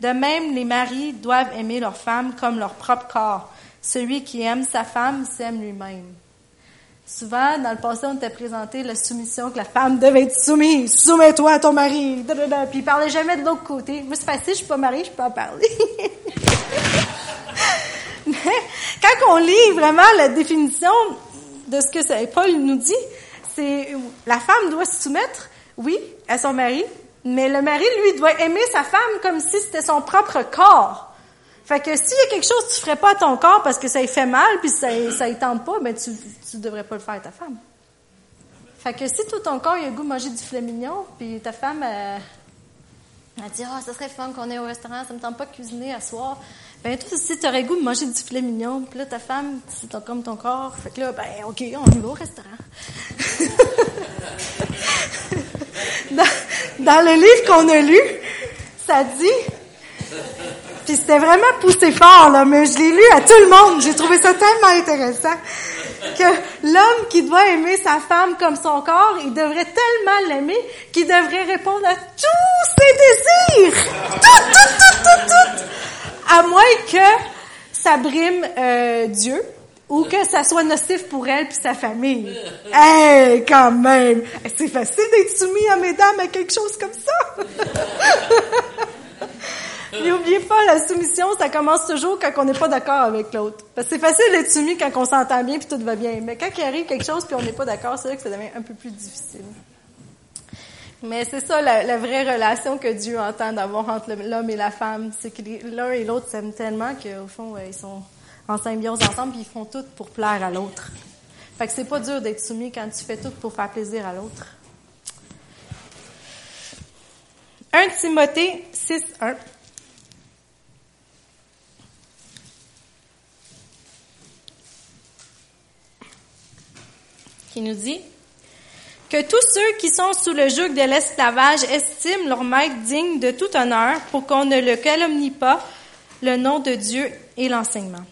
[SPEAKER 1] De même, les maris doivent aimer leur femme comme leur propre corps. Celui qui aime sa femme s'aime lui-même. Souvent, dans le passé, on t'a présenté la soumission, que la femme devait être soumise. Soumets-toi à ton mari. Puis parlait jamais de l'autre côté. Moi, c'est facile, je suis pas mariée, je peux en parler. Mais quand on lit vraiment la définition de ce que Paul nous dit, c'est la femme doit se soumettre, oui, à son mari, mais le mari, lui, doit aimer sa femme comme si c'était son propre corps. Fait que s'il y a quelque chose que tu ferais pas à ton corps parce que ça lui fait mal puis ça ça y tente pas, ben tu tu devrais pas le faire à ta femme. Fait que si tout ton corps il a goût de manger du filet mignon puis ta femme elle, elle dit ah ça serait fun qu'on est au restaurant, ça me tente pas de cuisiner à soir. Ben toi si tu aurais le goût de manger du filet mignon, puis là ta femme c'est comme ton corps, fait que là ben OK, on y va au restaurant. dans, dans le livre qu'on a lu, ça dit puis c'était vraiment poussé fort, là, mais je l'ai lu à tout le monde. J'ai trouvé ça tellement intéressant que l'homme qui doit aimer sa femme comme son corps, il devrait tellement l'aimer qu'il devrait répondre à tous ses désirs. Tout, tout, tout, tout, tout. À moins que ça brime euh, Dieu ou que ça soit nocif pour elle puis sa famille. Hey, quand même! C'est facile d'être soumis à mesdames à quelque chose comme ça! N'oubliez pas, la soumission, ça commence toujours quand on n'est pas d'accord avec l'autre. Parce que c'est facile d'être soumis quand on s'entend bien puis tout va bien. Mais quand il arrive quelque chose puis on n'est pas d'accord, c'est là que ça devient un peu plus difficile. Mais c'est ça la, vraie relation que Dieu entend d'avoir entre l'homme et la femme. C'est que l'un et l'autre s'aiment tellement qu'au fond, ils sont en symbiose ensemble puis ils font tout pour plaire à l'autre. Fait que c'est pas dur d'être soumis quand tu fais tout pour faire plaisir à l'autre. 1 Timothée 6, 1. qui nous dit que tous ceux qui sont sous le joug de l'esclavage estiment leur maître digne de tout honneur pour qu'on ne le calomnie pas le nom de Dieu et l'enseignement.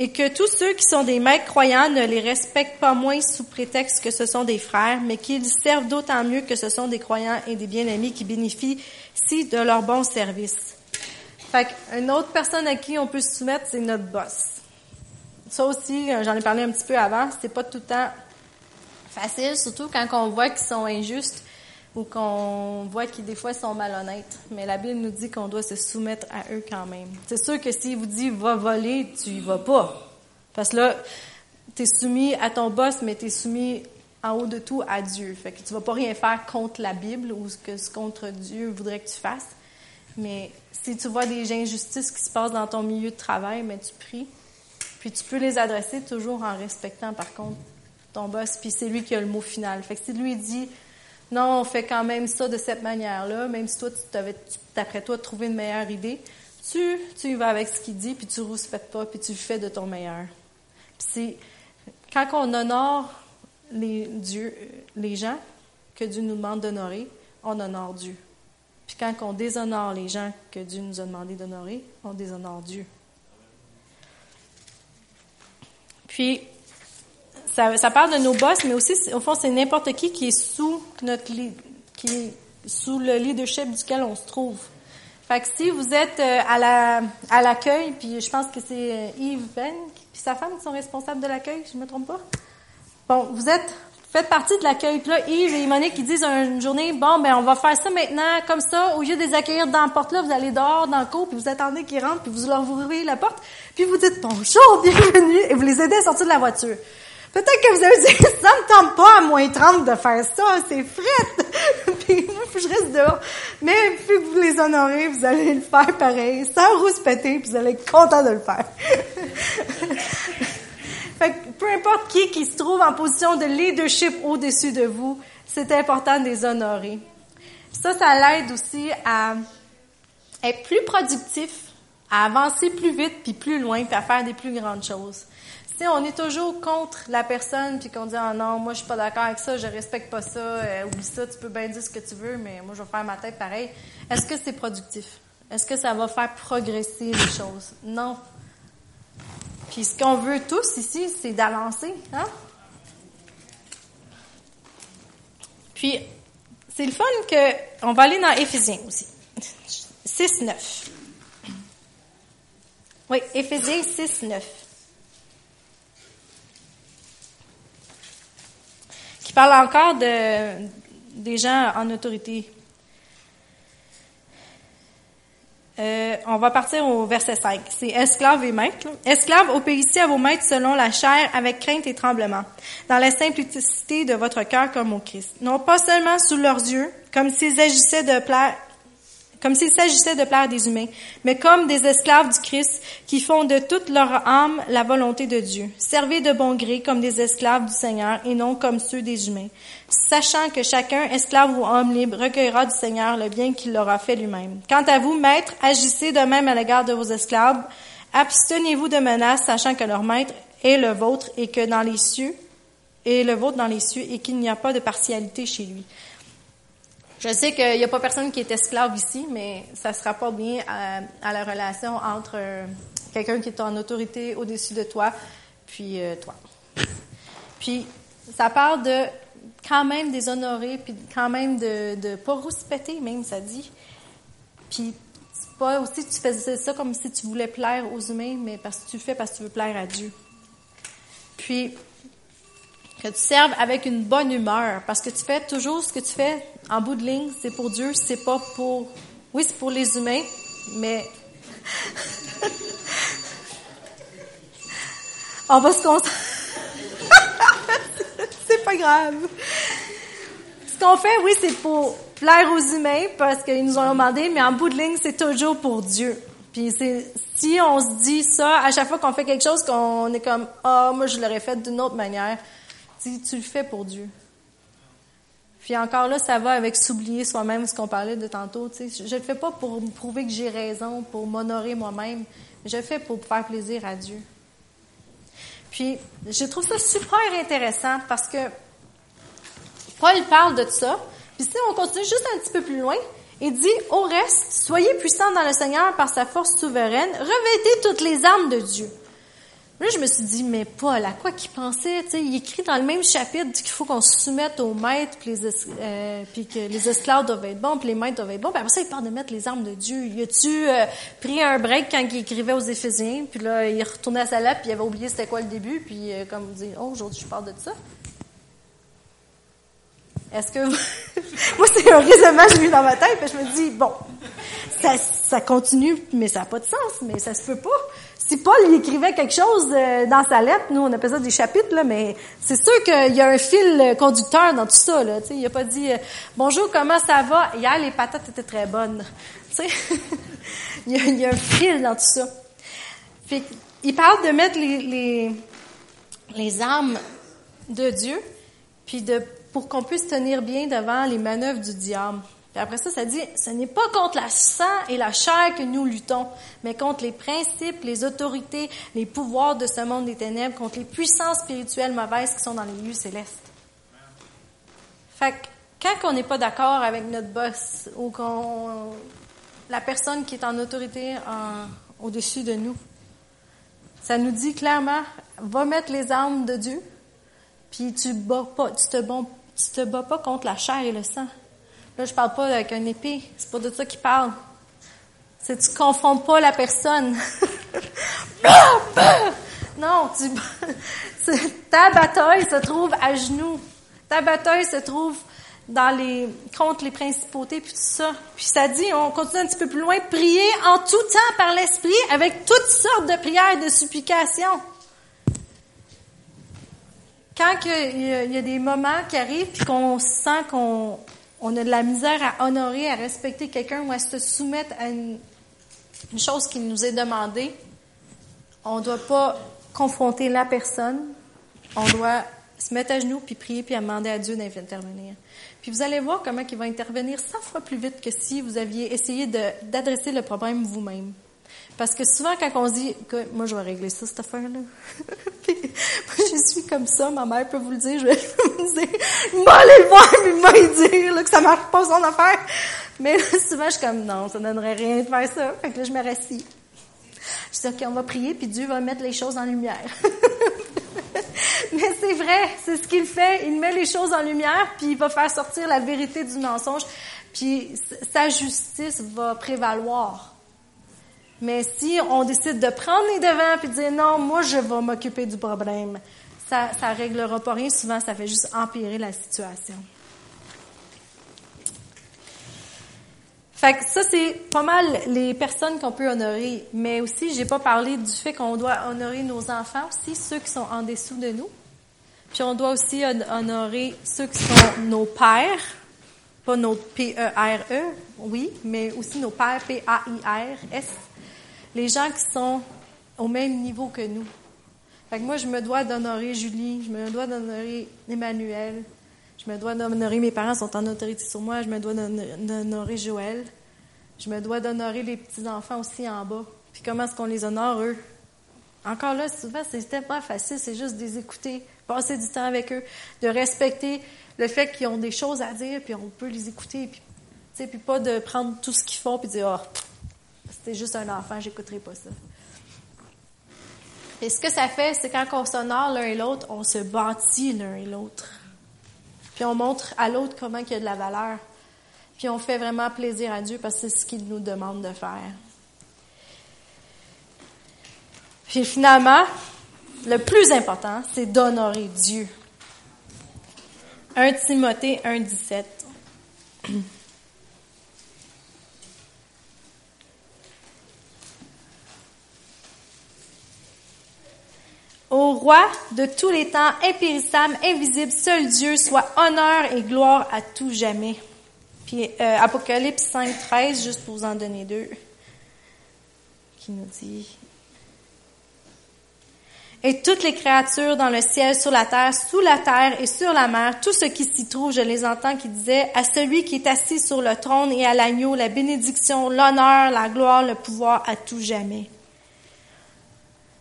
[SPEAKER 1] Et que tous ceux qui sont des maîtres croyants ne les respectent pas moins sous prétexte que ce sont des frères, mais qu'ils servent d'autant mieux que ce sont des croyants et des bien-aimés qui bénéficient de leur bon service. Fait une autre personne à qui on peut se soumettre, c'est notre boss ça aussi, euh, j'en ai parlé un petit peu avant, c'est pas tout le temps facile, surtout quand on voit qu'ils sont injustes ou qu'on voit qu'ils des fois sont malhonnêtes. Mais la Bible nous dit qu'on doit se soumettre à eux quand même. C'est sûr que s'il vous dit va voler, tu y vas pas. Parce que là, tu es soumis à ton boss, mais tu es soumis en haut de tout à Dieu. Fait que tu vas pas rien faire contre la Bible ou ce que contre Dieu voudrait que tu fasses. Mais si tu vois des injustices qui se passent dans ton milieu de travail, mais tu pries. Puis tu peux les adresser toujours en respectant, par contre, ton boss, puis c'est lui qui a le mot final. Fait que si lui dit, non, on fait quand même ça de cette manière-là, même si toi, tu t'avais, d'après toi, trouvé une meilleure idée, tu, tu y vas avec ce qu'il dit, puis tu rouspètes pas, puis tu fais de ton meilleur. Puis c'est, quand on honore les dieux, les gens que Dieu nous demande d'honorer, on honore Dieu. Puis quand on déshonore les gens que Dieu nous a demandé d'honorer, on déshonore Dieu. Puis, ça, ça, parle de nos boss, mais aussi, au fond, c'est n'importe qui qui est sous notre qui est sous le leadership duquel on se trouve. Fait que si vous êtes euh, à la à l'accueil, puis je pense que c'est euh, Yves Ben puis sa femme qui sont responsables de l'accueil, je me trompe pas. Bon, vous êtes faites partie de l'accueil. Là, Yves et Monique, ils disent une journée, bon, ben on va faire ça maintenant, comme ça, au lieu de les accueillir dans la porte là, vous allez dehors, dans le cours, puis vous attendez qu'ils rentrent, puis vous leur ouvrez la porte, puis vous dites bonjour, bienvenue, et vous les aidez à sortir de la voiture. Peut-être que vous avez dit, ça me tente pas à moins 30 de faire ça, c'est fret. puis moi, je reste dehors. Mais plus que vous les honorez, vous allez le faire pareil, sans rouspéter, puis vous allez être content de le faire. fait que peu importe qui qui se trouve en position de leadership au-dessus de vous, c'est important de les honorer. Ça, ça l'aide aussi à être plus productif, à avancer plus vite puis plus loin, puis à faire des plus grandes choses. Si on est toujours contre la personne puis qu'on dit ah non moi je suis pas d'accord avec ça je respecte pas ça euh, oublie ça tu peux bien dire ce que tu veux mais moi je vais faire ma tête pareil. Est-ce que c'est productif? Est-ce que ça va faire progresser les choses? Non. Puis ce qu'on veut tous ici c'est d'avancer hein? Puis c'est le fun que on va aller dans Éphésiens aussi. 6 9 oui Éphésiens 6 parle encore de, des gens en autorité. Euh, on va partir au verset 5. C'est esclaves et maîtres. Esclaves, obéissez à vos maîtres selon la chair, avec crainte et tremblement, dans la simplicité de votre cœur comme au Christ. Non pas seulement sous leurs yeux, comme s'ils agissaient de plaire comme s'il s'agissait de plaire des humains, mais comme des esclaves du Christ qui font de toute leur âme la volonté de Dieu. Servez de bon gré comme des esclaves du Seigneur et non comme ceux des humains, sachant que chacun, esclave ou homme libre, recueillera du Seigneur le bien qu'il aura fait lui-même. Quant à vous, maîtres, agissez de même à l'égard de vos esclaves, abstenez-vous de menaces, sachant que leur maître est le vôtre et que dans les cieux, est le vôtre dans les cieux et qu'il n'y a pas de partialité chez lui. Je sais qu'il n'y a pas personne qui est esclave ici, mais ça se rapporte bien à, la relation entre euh, quelqu'un qui est en autorité au-dessus de toi, puis euh, toi. Puis, ça parle de quand même déshonorer, puis quand même de ne pas rouspéter, même, ça dit. Puis, pas aussi tu faisais ça comme si tu voulais plaire aux humains, mais parce que tu le fais parce que tu veux plaire à Dieu. Puis, que tu serves avec une bonne humeur, parce que tu fais toujours ce que tu fais en bout de ligne, c'est pour Dieu, c'est pas pour, oui, c'est pour les humains, mais on va se concentrer. c'est pas grave. Ce qu'on fait, oui, c'est pour plaire aux humains parce qu'ils nous ont demandé, mais en bout de ligne, c'est toujours pour Dieu. Puis c'est si on se dit ça à chaque fois qu'on fait quelque chose, qu'on est comme ah moi je l'aurais fait d'une autre manière tu le fais pour Dieu. Puis encore là, ça va avec s'oublier soi-même, ce qu'on parlait de tantôt. Tu sais, je ne le fais pas pour prouver que j'ai raison, pour m'honorer moi-même. Je le fais pour faire plaisir à Dieu. Puis, je trouve ça super intéressant parce que Paul parle de ça. Puis si on continue juste un petit peu plus loin, il dit, au reste, soyez puissants dans le Seigneur par sa force souveraine, revêtez toutes les armes de Dieu. Là, je me suis dit, mais Paul, à quoi qu'il pensait? sais, il écrit dans le même chapitre qu'il faut qu'on se soumette aux maîtres, puis, les, euh, que les esclaves doivent être bons, puis les maîtres doivent être bons. Puis après ça, il parle de mettre les armes de Dieu. Il a-tu euh, pris un break quand il écrivait aux Éphésiens? Puis là, il retournait à sa lettre, puis il avait oublié c'était quoi le début, puis euh, comme dit, oh, aujourd'hui, je parle de ça. Est-ce que... Moi, c'est un raisonnement que j'ai eu dans ma tête, puis je me dis, bon, ça, ça continue, mais ça n'a pas de sens, mais ça se peut pas si Paul y écrivait quelque chose euh, dans sa lettre, nous on appelle ça des chapitres, là, mais c'est sûr qu'il y a un fil conducteur dans tout ça. Là, il a pas dit euh, Bonjour, comment ça va? Hier, les patates étaient très bonnes. il, y a, il y a un fil dans tout ça. Fait, il parle de mettre les, les, les armes de Dieu, puis de pour qu'on puisse tenir bien devant les manœuvres du diable. Puis après ça, ça dit, ce n'est pas contre la sang et la chair que nous luttons, mais contre les principes, les autorités, les pouvoirs de ce monde des ténèbres, contre les puissances spirituelles mauvaises qui sont dans les lieux célestes. Fait que quand on n'est pas d'accord avec notre boss ou qu'on la personne qui est en autorité au-dessus de nous, ça nous dit clairement, va mettre les armes de Dieu, puis tu bats pas, tu te, tu te bats pas contre la chair et le sang. Là, je parle pas avec un épée. C'est pas de ça qu'il parle. C'est tu confonds pas la personne. non, tu, ta bataille se trouve à genoux. Ta bataille se trouve dans les, contre les principautés puis tout ça. Puis ça dit, on continue un petit peu plus loin, prier en tout temps par l'esprit avec toutes sortes de prières et de supplications. Quand il y, a des moments qui arrivent puis qu'on sent qu'on on a de la misère à honorer, à respecter quelqu'un ou à se soumettre à une, chose qui nous est demandée, on ne doit pas confronter la personne, on doit se mettre à genoux, puis prier, puis demander à Dieu d'intervenir. Puis vous allez voir comment il va intervenir 100 fois plus vite que si vous aviez essayé d'adresser le problème vous-même. Parce que souvent, quand on se dit, moi, je vais régler ça, cette affaire-là. moi, je suis comme ça, ma mère peut vous le dire, je vais vous dire, moi, aller le voir, puis moi, dire, là, que ça marche pas son affaire. Mais souvent, je suis comme, non, ça donnerait rien de faire ça. Fait que là, je me rassis. Je dis, OK, on va prier, puis Dieu va mettre les choses en lumière. Mais c'est vrai, c'est ce qu'il fait. Il met les choses en lumière, puis il va faire sortir la vérité du mensonge, puis sa justice va prévaloir. Mais si on décide de prendre les devants puis de dire non, moi je vais m'occuper du problème, ça ça réglera pas rien. Souvent, ça fait juste empirer la situation. Fait que ça, c'est pas mal les personnes qu'on peut honorer. Mais aussi, j'ai pas parlé du fait qu'on doit honorer nos enfants aussi, ceux qui sont en dessous de nous. Puis on doit aussi honorer ceux qui sont nos pères, pas nos P-E-R-E, -E, oui, mais aussi nos pères, P-A-I-R-S, les gens qui sont au même niveau que nous. Fait que moi, je me dois d'honorer Julie, je me dois d'honorer Emmanuel, je me dois d'honorer mes parents sont en autorité sur moi, je me dois d'honorer Joël, je me dois d'honorer les petits-enfants aussi en bas. Puis comment est-ce qu'on les honore, eux? Encore là, souvent, c'est pas facile, c'est juste de les écouter, passer du temps avec eux, de respecter le fait qu'ils ont des choses à dire, puis on peut les écouter, puis, puis pas de prendre tout ce qu'ils font, puis dire, oh, c'était juste un enfant, j'écouterai pas ça. Et ce que ça fait, c'est quand on s'honore l'un et l'autre, on se bâtit l'un et l'autre. Puis on montre à l'autre comment il y a de la valeur. Puis on fait vraiment plaisir à Dieu parce que c'est ce qu'il nous demande de faire. Puis finalement, le plus important, c'est d'honorer Dieu. 1 Timothée 1, Au roi de tous les temps, impérissable, invisible, seul Dieu, soit honneur et gloire à tout jamais. Puis euh, Apocalypse 5, 13, juste pour vous en donner deux, qui nous dit et toutes les créatures dans le ciel, sur la terre, sous la terre et sur la mer, tout ce qui s'y trouve, je les entends qui disaient, à celui qui est assis sur le trône et à l'agneau, la bénédiction, l'honneur, la gloire, le pouvoir à tout jamais.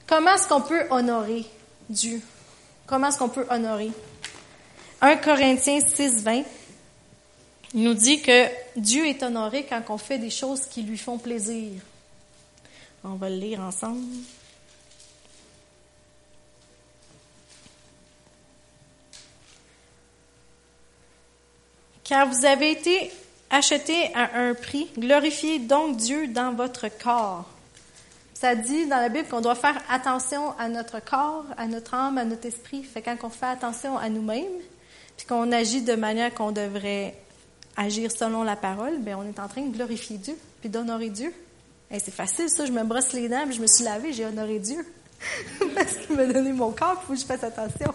[SPEAKER 1] Comment est-ce qu'on peut honorer Dieu? Comment est-ce qu'on peut honorer? 1 Corinthiens 6, 20 nous dit que Dieu est honoré quand on fait des choses qui lui font plaisir. On va le lire ensemble. Car vous avez été achetés à un prix, glorifiez donc Dieu dans votre corps ça dit dans la Bible qu'on doit faire attention à notre corps, à notre âme, à notre esprit. Fait quand on fait attention à nous-mêmes, puis qu'on agit de manière qu'on devrait agir selon la parole, ben on est en train de glorifier Dieu, puis d'honorer Dieu. Et c'est facile ça, je me brosse les dents, puis je me suis lavé, j'ai honoré Dieu. Parce qu'il m'a donné mon corps, il faut que je fasse attention.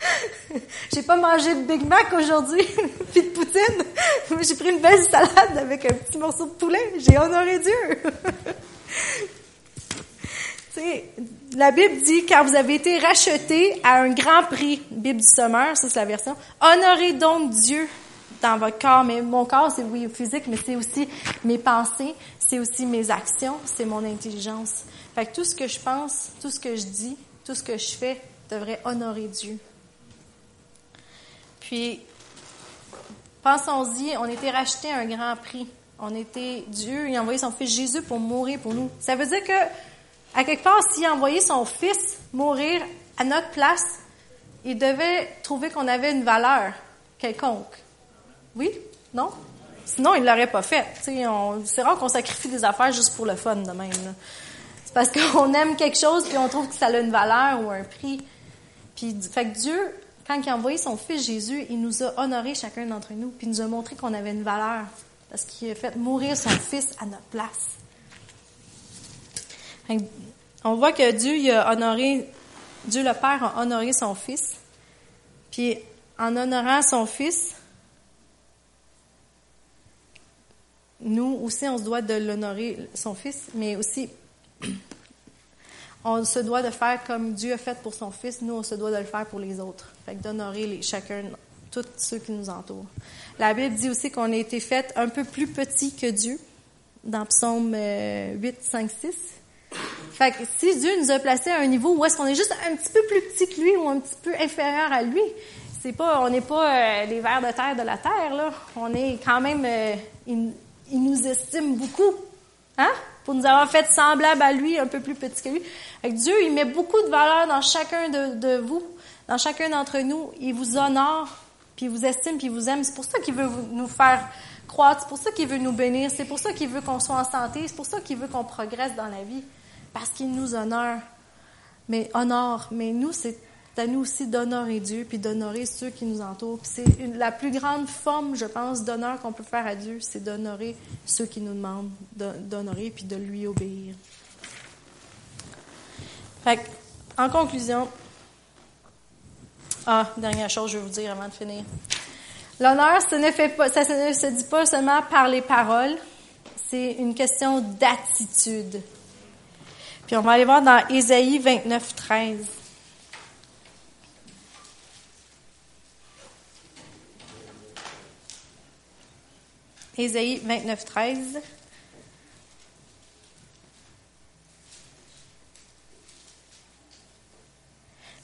[SPEAKER 1] j'ai pas mangé de Big Mac aujourd'hui, puis de poutine. J'ai pris une belle salade avec un petit morceau de poulet. J'ai honoré Dieu. La Bible dit, car vous avez été rachetés à un grand prix. Bible du Sommeur, ça c'est la version. Honorez donc Dieu dans votre corps. Mais mon corps, c'est oui physique, mais c'est aussi mes pensées, c'est aussi mes actions, c'est mon intelligence. Fait que tout ce que je pense, tout ce que je dis, tout ce que je fais devrait honorer Dieu. Puis, pensons-y, on a été rachetés à un grand prix. On était, Dieu, il a envoyé son fils Jésus pour mourir pour nous. Ça veut dire que à quelque part, s'il a envoyé son fils mourir à notre place, il devait trouver qu'on avait une valeur quelconque. Oui? Non? Sinon, il ne l'aurait pas fait. C'est rare qu'on sacrifie des affaires juste pour le fun de même. C'est parce qu'on aime quelque chose puis on trouve que ça a une valeur ou un prix. Puis, fait que Dieu, quand il a envoyé son fils Jésus, il nous a honorés chacun d'entre nous, puis il nous a montré qu'on avait une valeur. Parce qu'il a fait mourir son fils à notre place. On voit que Dieu a honoré, Dieu le Père a honoré son Fils. Puis en honorant son Fils, nous aussi, on se doit de l'honorer, son Fils, mais aussi on se doit de faire comme Dieu a fait pour son Fils, nous, on se doit de le faire pour les autres. Fait d'honorer chacun, tous ceux qui nous entourent. La Bible dit aussi qu'on a été fait un peu plus petit que Dieu, dans Psaume 8, 5, 6. Fait que si Dieu nous a placés à un niveau où est-ce qu'on est juste un petit peu plus petit que lui ou un petit peu inférieur à lui, c'est pas, on n'est pas euh, les vers de terre de la terre, là. On est quand même, euh, il, nous estime beaucoup, hein? Pour nous avoir fait semblable à lui, un peu plus petit que lui. Fait que Dieu, il met beaucoup de valeur dans chacun de vous, dans chacun d'entre nous. Il vous honore, puis il vous estime, puis il vous aime. C'est pour ça qu'il veut nous faire croître. C'est pour ça qu'il veut nous bénir. C'est pour ça qu'il veut qu'on soit en santé. C'est pour ça qu'il veut qu'on progresse dans la vie. Parce qu'il nous honore. Mais honore. Mais nous, c'est à nous aussi d'honorer Dieu puis d'honorer ceux qui nous entourent. c'est la plus grande forme, je pense, d'honneur qu'on peut faire à Dieu, c'est d'honorer ceux qui nous demandent d'honorer puis de lui obéir. Fait en conclusion, ah, dernière chose, je vais vous dire avant de finir. L'honneur, ça ne fait pas, ça ne se dit pas seulement par les paroles, c'est une question d'attitude. Puis on va aller voir dans Ésaïe 29, 13. Ésaïe 29, 13.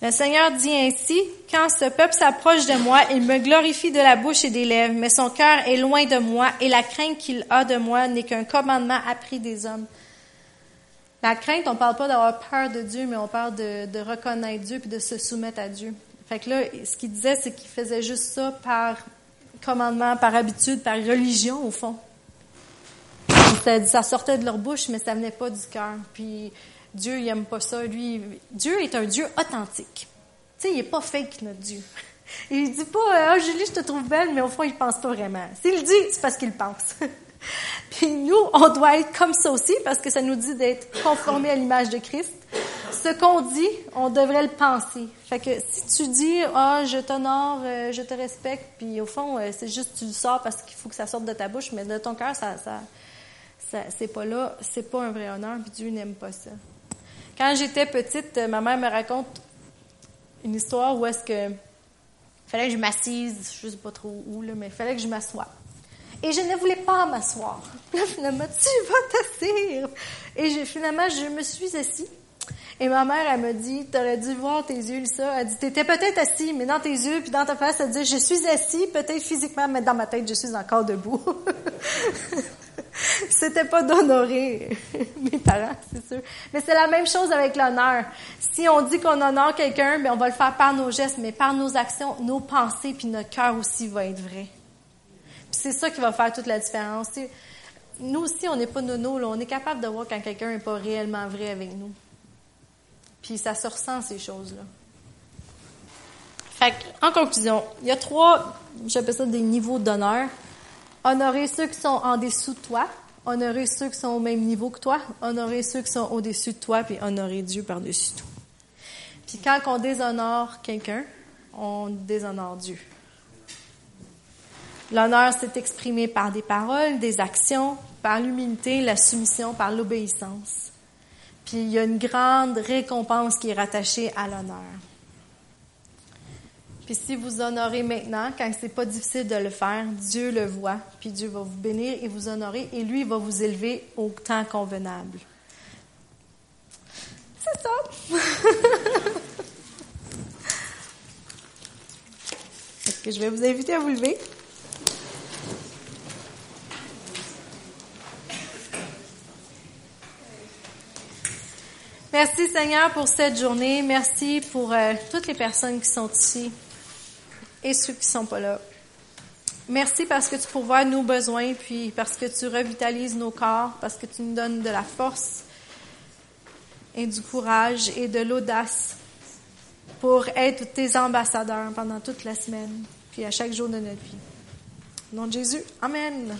[SPEAKER 1] Le Seigneur dit ainsi, quand ce peuple s'approche de moi, il me glorifie de la bouche et des lèvres, mais son cœur est loin de moi et la crainte qu'il a de moi n'est qu'un commandement appris des hommes. La crainte, on parle pas d'avoir peur de Dieu, mais on parle de, reconnaître Dieu puis de se soumettre à Dieu. Fait que là, ce qu'il disait, c'est qu'il faisait juste ça par commandement, par habitude, par religion, au fond. Ça, sortait de leur bouche, mais ça venait pas du cœur. Puis Dieu, il aime pas ça. Lui, Dieu est un Dieu authentique. Tu sais, il est pas fake, notre Dieu. Il dit pas, ah, Julie, je te trouve belle, mais au fond, il pense pas vraiment. S'il dit, c'est parce qu'il pense. Puis nous, on doit être comme ça aussi, parce que ça nous dit d'être conformés à l'image de Christ ce qu'on dit, on devrait le penser. Fait que si tu dis ah je t'honore, euh, je te respecte, puis au fond euh, c'est juste tu le sors parce qu'il faut que ça sorte de ta bouche, mais de ton cœur ça, ça, c'est pas là, c'est pas un vrai honneur, puis Dieu n'aime pas ça. Quand j'étais petite, ma mère me raconte une histoire où est-ce que fallait que je m'assise, je sais pas trop où là, mais fallait que je m'assoie. Et je ne voulais pas m'asseoir. finalement, tu vas t'asseoir. Et finalement, je me suis assise. Et ma mère, elle me dit, t'aurais dû voir tes yeux, ça. Elle dit, t'étais peut-être assis, mais dans tes yeux, puis dans ta face, elle dit, je suis assis, peut-être physiquement, mais dans ma tête, je suis encore debout. C'était pas d'honorer mes parents, c'est sûr. Mais c'est la même chose avec l'honneur. Si on dit qu'on honore quelqu'un, mais on va le faire par nos gestes, mais par nos actions, nos pensées, puis notre cœur aussi va être vrai. C'est ça qui va faire toute la différence. nous aussi, on n'est pas nono, là. On est capable de voir quand quelqu'un n'est pas réellement vrai avec nous. Puis ça se ressent, ces choses-là. Fait en conclusion, il y a trois, j'appelle ça des niveaux d'honneur. Honorer ceux qui sont en dessous de toi, honorer ceux qui sont au même niveau que toi, honorer ceux qui sont au-dessus de toi, puis honorer Dieu par-dessus tout. Puis quand on déshonore quelqu'un, on déshonore Dieu. L'honneur s'est exprimé par des paroles, des actions, par l'humilité, la soumission, par l'obéissance. Puis il y a une grande récompense qui est rattachée à l'honneur. Puis si vous honorez maintenant, quand c'est pas difficile de le faire, Dieu le voit, puis Dieu va vous bénir et vous honorer, et lui va vous élever au temps convenable. C'est ça. Est-ce que je vais vous inviter à vous lever? Merci Seigneur pour cette journée. Merci pour euh, toutes les personnes qui sont ici et ceux qui sont pas là. Merci parce que tu pourvois nos besoins, puis parce que tu revitalises nos corps, parce que tu nous donnes de la force et du courage et de l'audace pour être tes ambassadeurs pendant toute la semaine, puis à chaque jour de notre vie. Au nom de Jésus, Amen.